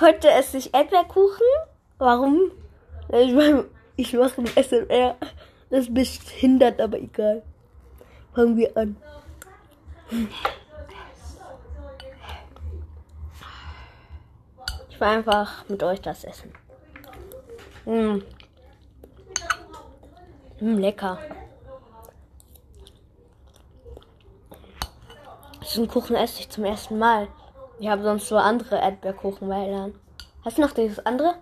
Heute esse ich Erdbeerkuchen. Warum? Ich meine, ich mache ein SMR. Das ist behindert, aber egal. Fangen wir an. Ich will einfach mit euch das essen. Mm. Mm, lecker. Diesen Kuchen esse ich zum ersten Mal. Ich habe sonst so andere Erdbeerkuchenweilern. Hast du noch dieses andere?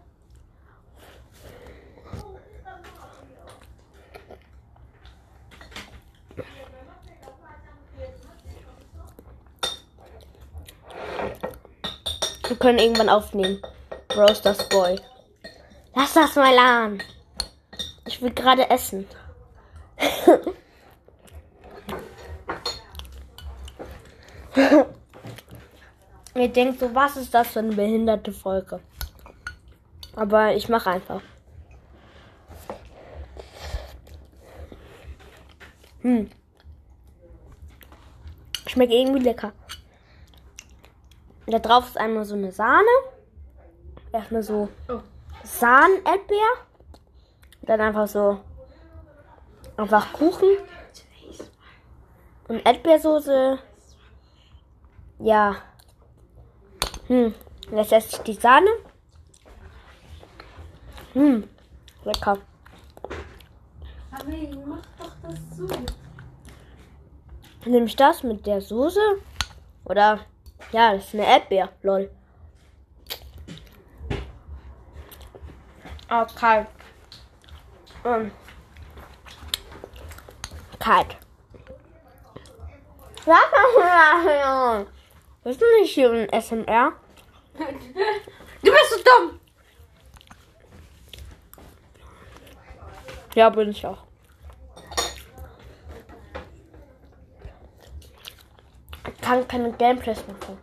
Wir können irgendwann aufnehmen. Roasters Boy. Lass das mal an. Ich will gerade essen. Ihr denkt so, was ist das für eine behinderte Folge? Aber ich mache einfach. Hm. Schmeckt irgendwie lecker. Da drauf ist einmal so eine Sahne. Erstmal so Sahnen-Erdbeer. Dann einfach so einfach Kuchen. Und Erdbeersoße. Ja. Hm. Jetzt esse ich die Sahne. Hm. Lecker. Mami, mach doch das so. Nehme ich das mit der Soße? Oder? Ja, das ist eine Erdbeer. Lol. Oh, kalt. Mm. Kalt. Sag mal, Bist du nicht hier im SMR? Du bist so dumm. Ja, bin ich auch. Ich kann keine Gameplays machen.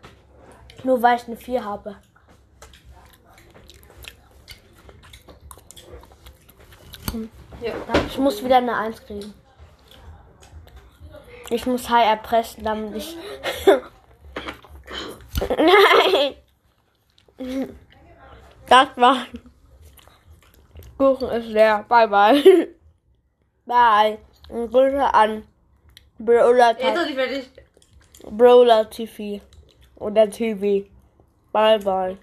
Nur weil ich eine 4 habe. Ja. Ich muss wieder eine 1 kriegen. Ich muss High erpressen, damit ich. Das war. Kuchen ist leer. Bye bye. Bye. Und Grüße an Brawler, fertig. Brawler TV. Oder TV. Bye bye.